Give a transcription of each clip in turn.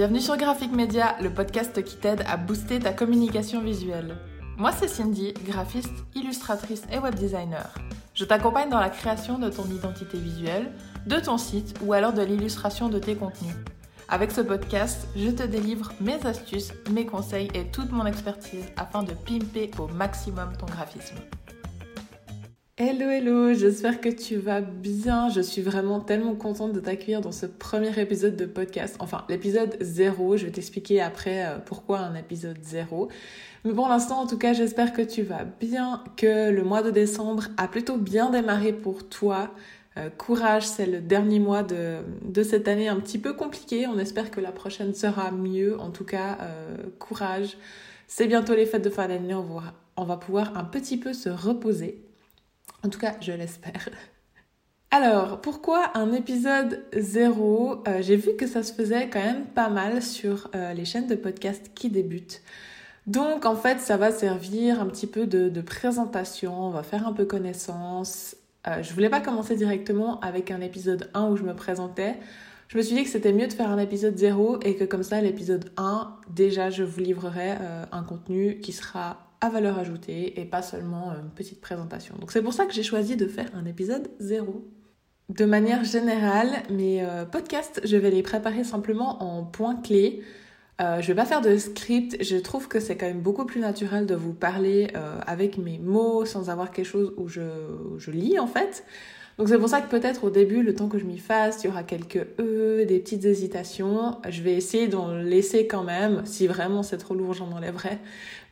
Bienvenue sur Graphic Media, le podcast qui t'aide à booster ta communication visuelle. Moi, c'est Cindy, graphiste, illustratrice et web designer. Je t'accompagne dans la création de ton identité visuelle, de ton site ou alors de l'illustration de tes contenus. Avec ce podcast, je te délivre mes astuces, mes conseils et toute mon expertise afin de pimper au maximum ton graphisme. Hello hello, j'espère que tu vas bien. Je suis vraiment tellement contente de t'accueillir dans ce premier épisode de podcast. Enfin, l'épisode 0, je vais t'expliquer après euh, pourquoi un épisode 0. Mais pour l'instant, en tout cas, j'espère que tu vas bien, que le mois de décembre a plutôt bien démarré pour toi. Euh, courage, c'est le dernier mois de, de, cette année un petit peu compliqué. On espère que la prochaine sera mieux. En tout cas, euh, courage. C'est bientôt les fêtes de fin d'année. On va pouvoir un petit peu se reposer. En tout cas, je l'espère. Alors, pourquoi un épisode zéro? Euh, J'ai vu que ça se faisait quand même pas mal sur euh, les chaînes de podcast qui débutent. Donc, en fait, ça va servir un petit peu de, présentation, on va faire un peu connaissance. Euh, je voulais pas commencer directement avec un épisode 1 où je me présentais. Je me suis dit que c'était mieux de faire un épisode 0 et que comme ça, l'épisode 1, déjà, je vous livrerai un contenu qui sera à valeur ajoutée et pas seulement une petite présentation. Donc c'est pour ça que j'ai choisi de faire un épisode zéro. De manière générale, mes euh, podcasts, je vais les préparer simplement en points clés. Euh, je vais pas faire de script, je trouve que c'est quand même beaucoup plus naturel de vous parler euh, avec mes mots sans avoir quelque chose où je lis en fait. Donc c'est pour ça que peut-être au début, le temps que je m'y fasse, il y aura quelques E, des petites hésitations. Je vais essayer d'en laisser quand même. Si vraiment c'est trop lourd, j'en enlèverai.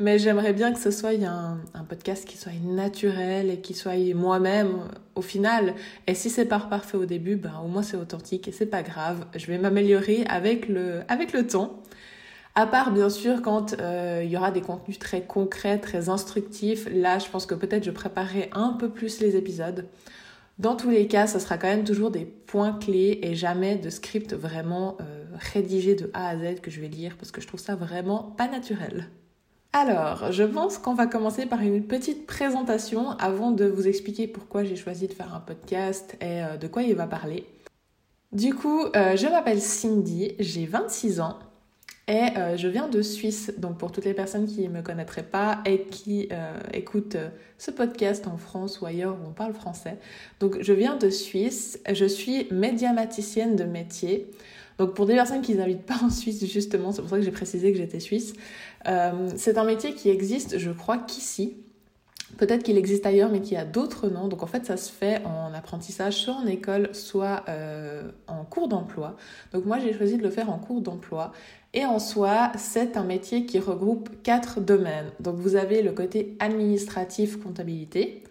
Mais j'aimerais bien que ce soit un, podcast qui soit naturel et qui soit moi-même au final. Et si c'est pas parfait au début, ben au moins c'est authentique et c'est pas grave. Je vais m'améliorer avec le, avec le temps. À part bien sûr quand euh, il y aura des contenus très concrets, très instructifs, là je pense que peut-être je préparerai un peu plus les épisodes. Dans tous les cas, ça sera quand même toujours des points clés et jamais de script vraiment euh, rédigé de A à Z que je vais lire parce que je trouve ça vraiment pas naturel. Alors, je pense qu'on va commencer par une petite présentation avant de vous expliquer pourquoi j'ai choisi de faire un podcast et euh, de quoi il va parler. Du coup, euh, je m'appelle Cindy, j'ai 26 ans et euh, je viens de Suisse, donc pour toutes les personnes qui ne me connaîtraient pas et qui euh, écoutent euh, ce podcast en France ou ailleurs où on parle français. Donc je viens de Suisse, je suis médiamaticienne de métier. Donc pour des personnes qui n'habitent pas en Suisse justement, c'est pour ça que j'ai précisé que j'étais suisse, c'est un métier qui existe je crois qu'ici. Peut-être qu'il existe ailleurs, mais qu'il y a d'autres noms. Donc en fait, ça se fait en apprentissage, soit en école, soit en cours d'emploi. Donc moi, j'ai choisi de le faire en cours d'emploi. Et en soi, c'est un métier qui regroupe quatre domaines. Donc vous avez le côté administratif, comptabilité.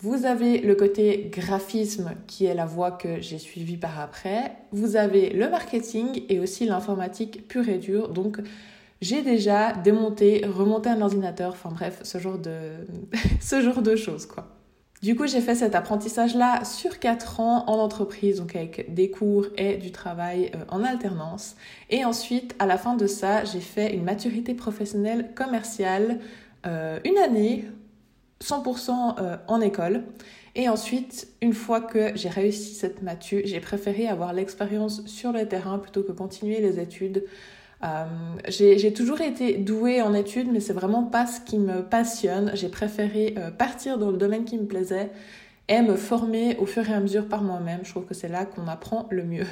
Vous avez le côté graphisme qui est la voie que j'ai suivie par après. Vous avez le marketing et aussi l'informatique pure et dure. Donc j'ai déjà démonté, remonté un ordinateur, enfin bref, ce genre de, ce genre de choses quoi. Du coup, j'ai fait cet apprentissage-là sur 4 ans en entreprise, donc avec des cours et du travail euh, en alternance. Et ensuite, à la fin de ça, j'ai fait une maturité professionnelle commerciale, euh, une année, 100% euh, en école. Et ensuite, une fois que j'ai réussi cette matu, j'ai préféré avoir l'expérience sur le terrain plutôt que continuer les études euh, j'ai toujours été douée en études, mais c'est vraiment pas ce qui me passionne. J'ai préféré euh, partir dans le domaine qui me plaisait et me former au fur et à mesure par moi-même. Je trouve que c'est là qu'on apprend le mieux.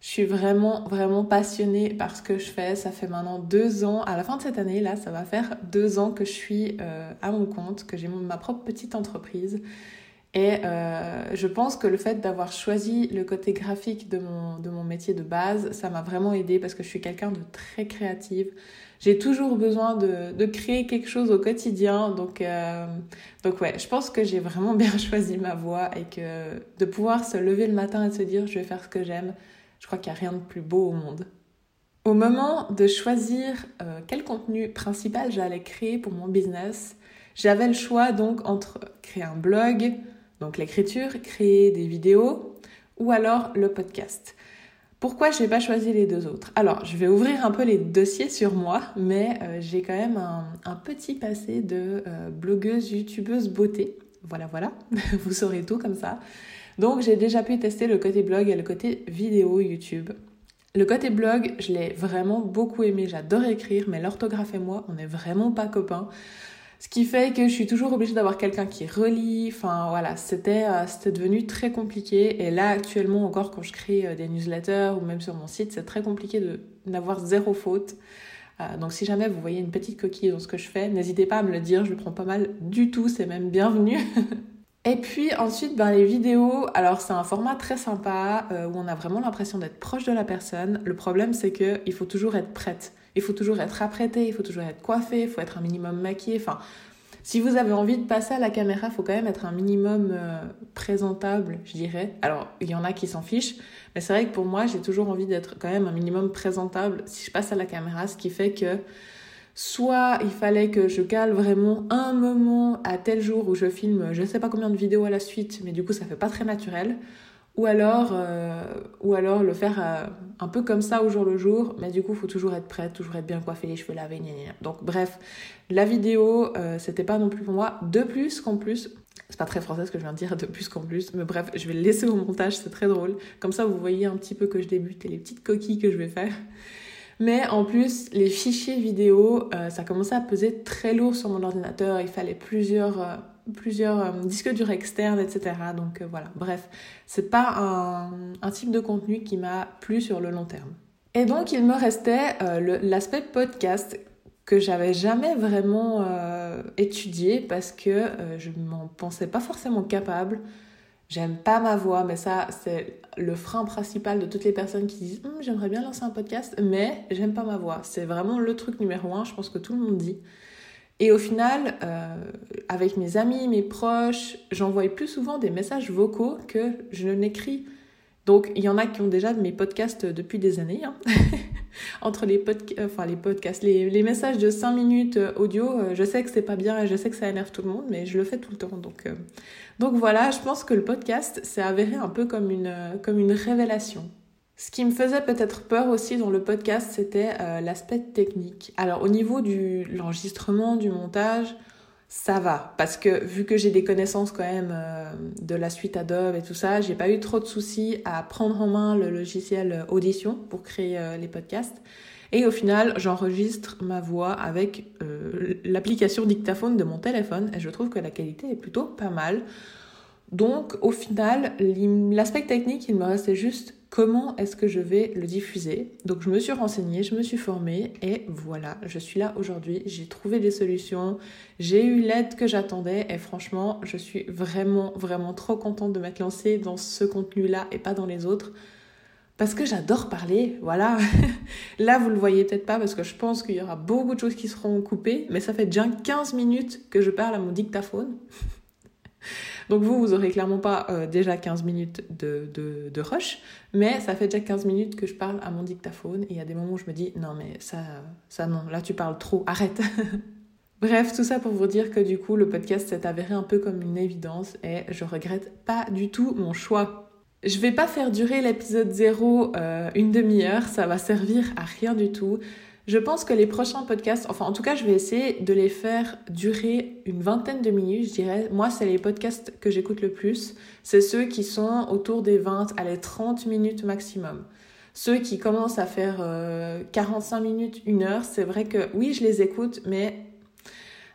Je suis vraiment, vraiment passionnée par ce que je fais. Ça fait maintenant deux ans, à la fin de cette année, là, ça va faire deux ans que je suis euh, à mon compte, que j'ai ma propre petite entreprise. Et euh, je pense que le fait d'avoir choisi le côté graphique de mon, de mon métier de base, ça m'a vraiment aidé parce que je suis quelqu'un de très créative. J'ai toujours besoin de, de, créer quelque chose au quotidien. Donc, euh, donc ouais, je pense que j'ai vraiment bien choisi ma voie et que de pouvoir se lever le matin et se dire je vais faire ce que j'aime, je crois qu'il n'y a rien de plus beau au monde. Au moment de choisir euh, quel contenu principal j'allais créer pour mon business, j'avais le choix donc entre créer un blog, donc l'écriture, créer des vidéos ou alors le podcast. Pourquoi je n'ai pas choisi les deux autres? Alors, je vais ouvrir un peu les dossiers sur moi, mais euh, j'ai quand même un, petit passé de euh, blogueuse, youtubeuse beauté. Voilà, voilà, vous saurez tout comme ça. Donc, j'ai déjà pu tester le côté blog et le côté vidéo YouTube. Le côté blog, je l'ai vraiment beaucoup aimé, j'adore écrire, mais l'orthographe et moi, on n'est vraiment pas copains. Ce qui fait que je suis toujours obligée d'avoir quelqu'un qui relit. Enfin voilà, c'était euh, c'était devenu très compliqué. Et là actuellement encore, quand je crée euh, des newsletters ou même sur mon site, c'est très compliqué de n'avoir zéro faute. Euh, donc si jamais vous voyez une petite coquille dans ce que je fais, n'hésitez pas à me le dire. Je le prends pas mal du tout. C'est même bienvenu. Et puis ensuite, ben, les vidéos, alors c'est un format très sympa où on a vraiment l'impression d'être proche de la personne. Le problème, c'est qu'il faut toujours être prête. Il faut toujours être apprêté, il faut toujours être coiffé, il faut être un minimum maquillé. Enfin, si vous avez envie de passer à la caméra, il faut quand même être un minimum euh, présentable, je dirais. Alors, il y en a qui s'en fichent, mais c'est vrai que pour moi, j'ai toujours envie d'être quand même un minimum présentable si je passe à la caméra, ce qui fait que soit il fallait que je cale vraiment un moment à tel jour où je filme je ne sais pas combien de vidéos à la suite, mais du coup ça fait pas très naturel, ou alors, euh, ou alors le faire euh, un peu comme ça au jour le jour, mais du coup, il faut toujours être prête, toujours être bien coiffée, les cheveux lavés, gna, gna. Donc, bref, la vidéo, euh, c'était pas non plus pour moi. De plus qu'en plus, c'est pas très français ce que je viens de dire, de plus qu'en plus, mais bref, je vais le laisser au montage, c'est très drôle. Comme ça, vous voyez un petit peu que je débute et les petites coquilles que je vais faire. Mais en plus, les fichiers vidéo, ça commençait à peser très lourd sur mon ordinateur. Il fallait plusieurs plusieurs euh, disques durs externes, etc. Donc euh, voilà, bref, c'est pas un, type de contenu qui m'a plu sur le long terme. Et donc il me restait euh, l'aspect podcast que j'avais jamais vraiment étudié parce que je m'en pensais pas forcément capable. J'aime pas ma voix, mais ça, c'est le frein principal de toutes les personnes qui disent hum, j'aimerais bien lancer un podcast, mais j'aime pas ma voix. C'est vraiment le truc numéro un, je pense que tout le monde dit. Et au final, euh, avec mes amis, mes proches, j'envoie plus souvent des messages vocaux que je n'écris. Donc, il y en a qui ont déjà mes podcasts depuis des années. Hein. Entre les, enfin, les podcasts, les, messages de 5 minutes euh, audio, euh, je sais que c'est pas bien et je sais que ça énerve tout le monde, mais je le fais tout le temps. Donc, donc voilà, je pense que le podcast s'est avéré un peu comme une, comme une révélation. Ce qui me faisait peut-être peur aussi dans le podcast, c'était euh, l'aspect technique. Alors au niveau de l'enregistrement, du montage, ça va. Parce que vu que j'ai des connaissances quand même euh, de la suite Adobe et tout ça, j'ai pas eu trop de soucis à prendre en main le logiciel Audition pour créer euh, les podcasts. Et au final, j'enregistre ma voix avec l'application dictaphone de mon téléphone et je trouve que la qualité est plutôt pas mal. Donc au final, l'aspect technique, il me restait juste comment est-ce que je vais le diffuser. Donc je me suis renseignée, je me suis formée et voilà, je suis là aujourd'hui, j'ai trouvé des solutions, j'ai eu l'aide que j'attendais et franchement, je suis vraiment, vraiment trop contente de m'être lancée dans ce contenu-là et pas dans les autres. Parce que j'adore parler, voilà. Là, vous le voyez peut-être pas parce que je pense qu'il y aura beaucoup de choses qui seront coupées, mais ça fait déjà 15 minutes que je parle à mon dictaphone. Donc vous, vous aurez clairement pas euh, déjà 15 minutes de, rush, mais ça fait déjà 15 minutes que je parle à mon dictaphone et il y a des moments où je me dis non mais ça, ça non, là tu parles trop, arrête. Bref, tout ça pour vous dire que du coup le podcast s'est avéré un peu comme une évidence et je regrette pas du tout mon choix. Je vais pas faire durer l'épisode 0 euh, une demi-heure, ça va servir à rien du tout. Je pense que les prochains podcasts, enfin en tout cas je vais essayer de les faire durer une vingtaine de minutes, je dirais. Moi c'est les podcasts que j'écoute le plus. C'est ceux qui sont autour des 20 à les 30 minutes maximum. Ceux qui commencent à faire 45 euh, minutes, une heure, c'est vrai que oui je les écoute, mais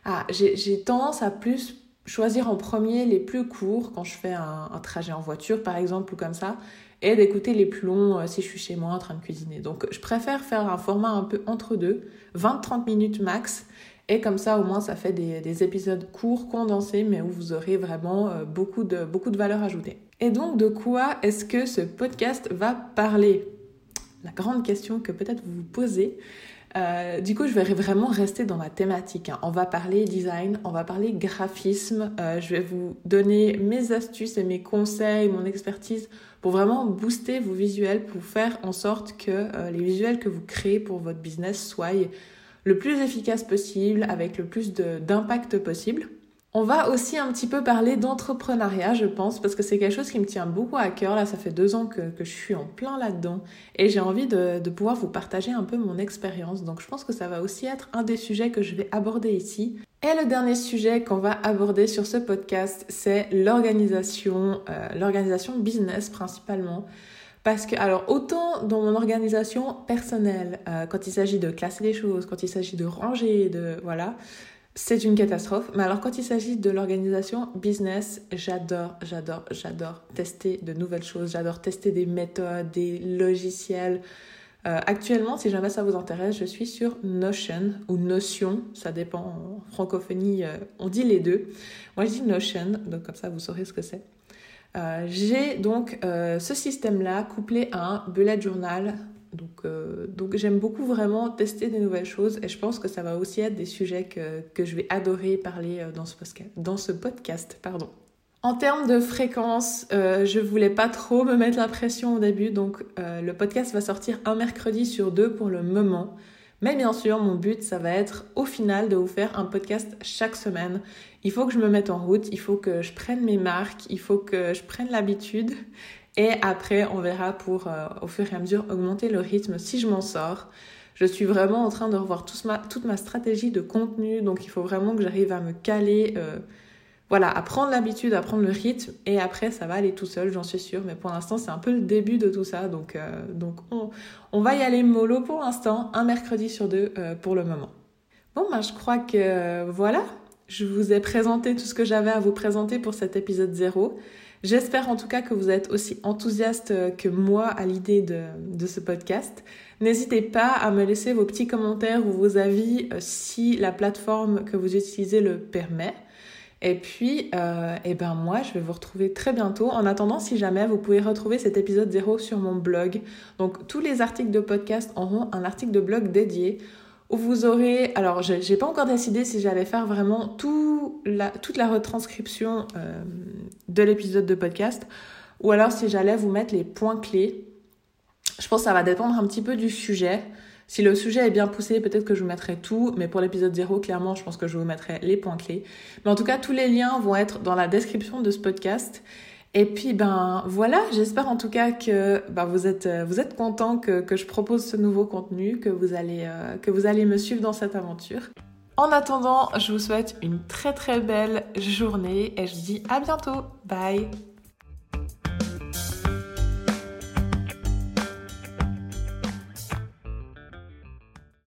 ah, j'ai tendance à plus choisir en premier les plus courts quand je fais un trajet en voiture par exemple ou comme ça et d'écouter les plus longs euh, si je suis chez moi en train de cuisiner. Donc je préfère faire un format un peu entre deux, 20-30 minutes max, et comme ça au moins ça fait des, épisodes courts, condensés, mais où vous aurez vraiment euh, beaucoup de, beaucoup de valeur ajoutée. Et donc de quoi est-ce que ce podcast va parler? La grande question que peut-être vous vous posez. Euh, du coup, je vais vraiment rester dans la thématique. Hein. On va parler design, on va parler graphisme. je vais vous donner mes astuces et mes conseils, mon expertise pour vraiment booster vos visuels, pour faire en sorte que euh, les visuels que vous créez pour votre business soient le plus efficaces possible, avec le plus d'impact possible. On va aussi un petit peu parler d'entrepreneuriat, je pense, parce que c'est quelque chose qui me tient beaucoup à cœur. Là, ça fait deux ans que, je suis en plein là-dedans et j'ai envie de, pouvoir vous partager un peu mon expérience. Donc, je pense que ça va aussi être un des sujets que je vais aborder ici. Et le dernier sujet qu'on va aborder sur ce podcast, c'est l'organisation, euh, l'organisation business principalement. Parce que, alors, autant dans mon organisation personnelle, euh, quand il s'agit de classer les choses, quand il s'agit de ranger, de. Voilà, c'est une catastrophe. Mais alors, quand il s'agit de l'organisation business, j'adore, j'adore, j'adore tester de nouvelles choses. J'adore tester des méthodes, des logiciels. Euh, actuellement, si jamais ça vous intéresse, je suis sur Notion ou Notion, ça dépend. En francophonie, euh, on dit les deux. Moi, je dis Notion, donc comme ça, vous saurez ce que c'est. Euh, j'ai donc ce système-là couplé à un bullet journal. Donc, euh, donc j'aime beaucoup vraiment tester des nouvelles choses et je pense que ça va aussi être des sujets que, que je vais adorer parler dans ce podcast. Dans ce podcast pardon. En termes de fréquence, je voulais pas trop me mettre la pression au début, donc le podcast va sortir un mercredi sur deux pour le moment. Mais bien sûr, mon but, ça va être au final de vous faire un podcast chaque semaine. Il faut que je me mette en route, il faut que je prenne mes marques, il faut que je prenne l'habitude. Et après, on verra pour, euh, au fur et à mesure, augmenter le rythme si je m'en sors. Je suis vraiment en train de revoir toute ma stratégie de contenu, donc il faut vraiment que j'arrive à me caler. Euh, voilà, à prendre l'habitude, à prendre le rythme, et après ça va aller tout seul, j'en suis sûre. Mais pour l'instant, c'est un peu le début de tout ça, donc, euh, donc on, va y aller mollo pour l'instant, un mercredi sur deux euh, pour le moment. Bon, ben je crois que voilà, je vous ai présenté tout ce que j'avais à vous présenter pour cet épisode 0. J'espère en tout cas que vous êtes aussi enthousiaste que moi à l'idée de, ce podcast. N'hésitez pas à me laisser vos petits commentaires ou vos avis si la plateforme que vous utilisez le permet. Et puis, euh, eh ben moi, je vais vous retrouver très bientôt. En attendant, si jamais, vous pouvez retrouver cet épisode 0 sur mon blog. Donc, tous les articles de podcast auront un article de blog dédié où vous aurez... Alors, j'ai pas encore décidé si j'allais faire vraiment tout la, toute la retranscription euh, de l'épisode de podcast ou alors si j'allais vous mettre les points clés. Je pense que ça va dépendre un petit peu du sujet. Si le sujet est bien poussé, peut-être que je vous mettrai tout, mais pour l'épisode 0, clairement, je pense que je vous mettrai les points clés. Mais en tout cas, tous les liens vont être dans la description de ce podcast. Et puis, ben voilà, j'espère en tout cas que ben, vous êtes, vous êtes content que, je propose ce nouveau contenu, que vous, allez, euh, que vous allez me suivre dans cette aventure. En attendant, je vous souhaite une très très belle journée et je vous dis à bientôt. Bye